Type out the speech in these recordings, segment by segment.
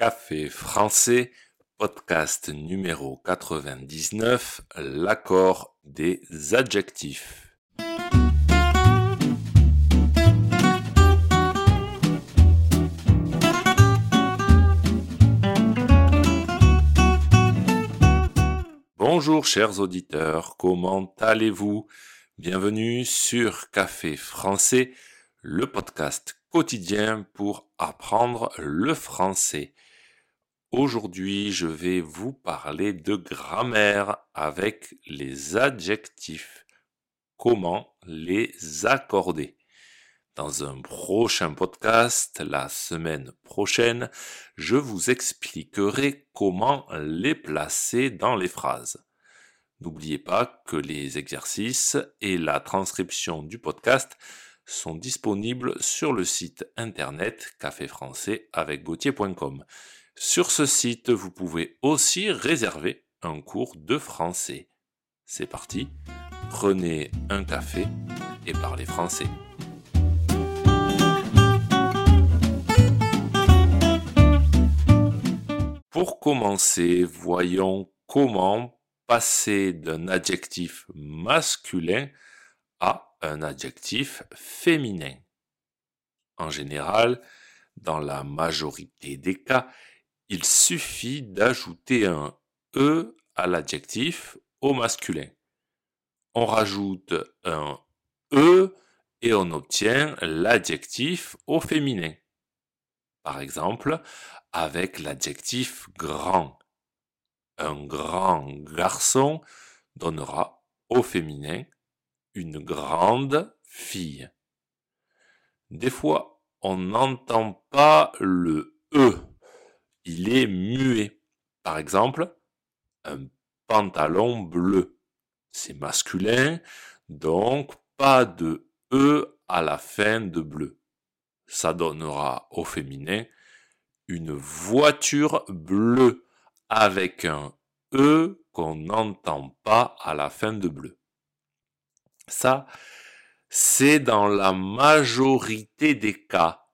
Café français, podcast numéro 99, l'accord des adjectifs. Bonjour chers auditeurs, comment allez-vous? Bienvenue sur Café français, le podcast quotidien pour apprendre le français. Aujourd'hui, je vais vous parler de grammaire avec les adjectifs. Comment les accorder? Dans un prochain podcast, la semaine prochaine, je vous expliquerai comment les placer dans les phrases. N'oubliez pas que les exercices et la transcription du podcast sont disponibles sur le site internet café français avec Sur ce site, vous pouvez aussi réserver un cours de français. C'est parti, prenez un café et parlez français. Pour commencer, voyons comment passer d'un adjectif masculin à un adjectif féminin. En général, dans la majorité des cas, il suffit d'ajouter un e à l'adjectif au masculin. On rajoute un e et on obtient l'adjectif au féminin. Par exemple, avec l'adjectif grand un grand garçon donnera au féminin une grande fille. Des fois, on n'entend pas le E. Il est muet. Par exemple, un pantalon bleu. C'est masculin, donc pas de E à la fin de bleu. Ça donnera au féminin une voiture bleue avec un E qu'on n'entend pas à la fin de bleu. Ça, c'est dans la majorité des cas.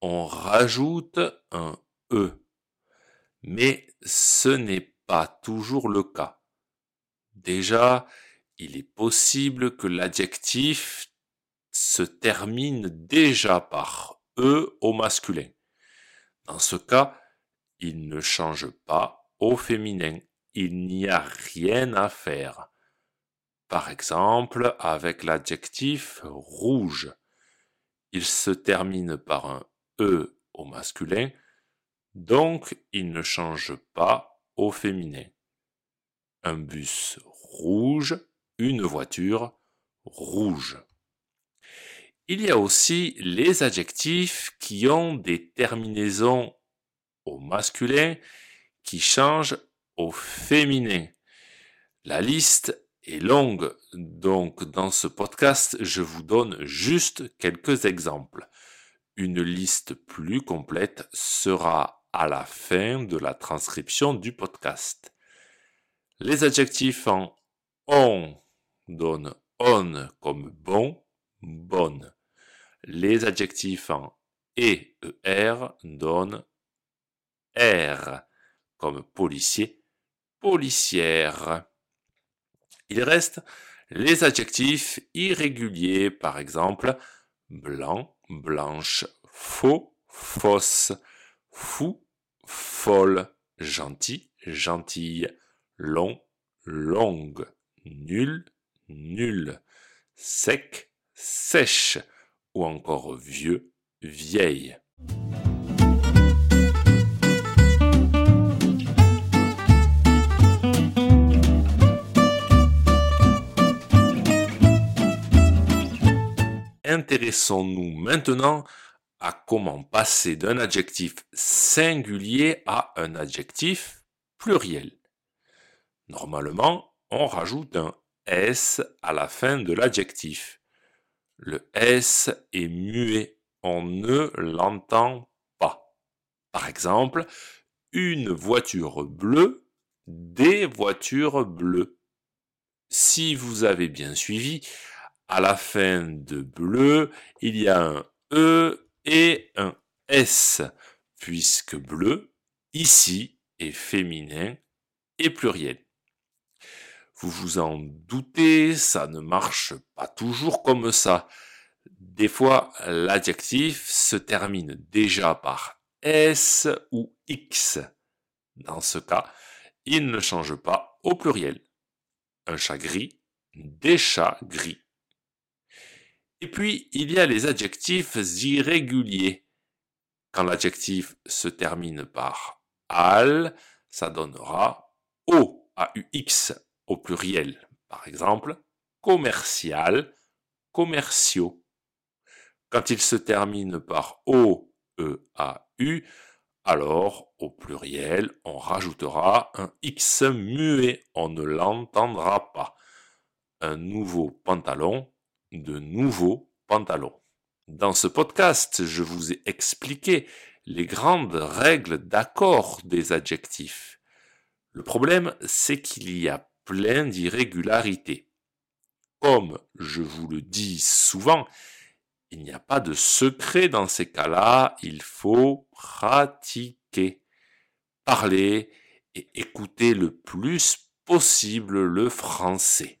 On rajoute un E. Mais ce n'est pas toujours le cas. Déjà, il est possible que l'adjectif se termine déjà par E au masculin. Dans ce cas, il ne change pas au féminin. Il n'y a rien à faire. Par exemple, avec l'adjectif rouge. Il se termine par un E au masculin, donc il ne change pas au féminin. Un bus rouge, une voiture rouge. Il y a aussi les adjectifs qui ont des terminaisons au masculin qui change au féminin. La liste est longue, donc dans ce podcast, je vous donne juste quelques exemples. Une liste plus complète sera à la fin de la transcription du podcast. Les adjectifs en on donnent on comme bon, bonne. Les adjectifs en et, er donnent r comme policier, policière. Il reste les adjectifs irréguliers, par exemple blanc, blanche, faux, fausse, fou, folle, gentil, gentille, long, longue, nul, nul, sec, sèche, ou encore vieux, vieille. intéressons-nous maintenant comment passer d'un adjectif singulier à un adjectif pluriel. Normalement, on rajoute un S à la fin de l'adjectif. Le S est muet, on ne l'entend pas. Par exemple, une voiture bleue, des voitures bleues. Si vous avez bien suivi, à la fin de bleu, il y a un E et un S, puisque bleu ici est féminin et pluriel. Vous vous en doutez, ça ne marche pas toujours comme ça. Des fois, l'adjectif se termine déjà par S ou X. Dans ce cas, il ne change pas au pluriel. Un chat gris, des chats gris. Et puis, il y a les adjectifs irréguliers. Quand l'adjectif se termine par al, ça donnera o, a-u-x au pluriel. Par exemple, commercial, commerciaux. Quand il se termine par o, e, a, u, alors au pluriel, on rajoutera un x muet, on ne l'entendra pas. Un nouveau pantalon, de nouveaux pantalons. Dans ce podcast, je vous ai expliqué les grandes règles d'accord des adjectifs. Le problème, c'est qu'il y a plein d'irrégularités. Comme je vous le dis souvent, il n'y a pas de secret dans ces cas-là, il faut pratiquer, parler et écouter le plus possible le français.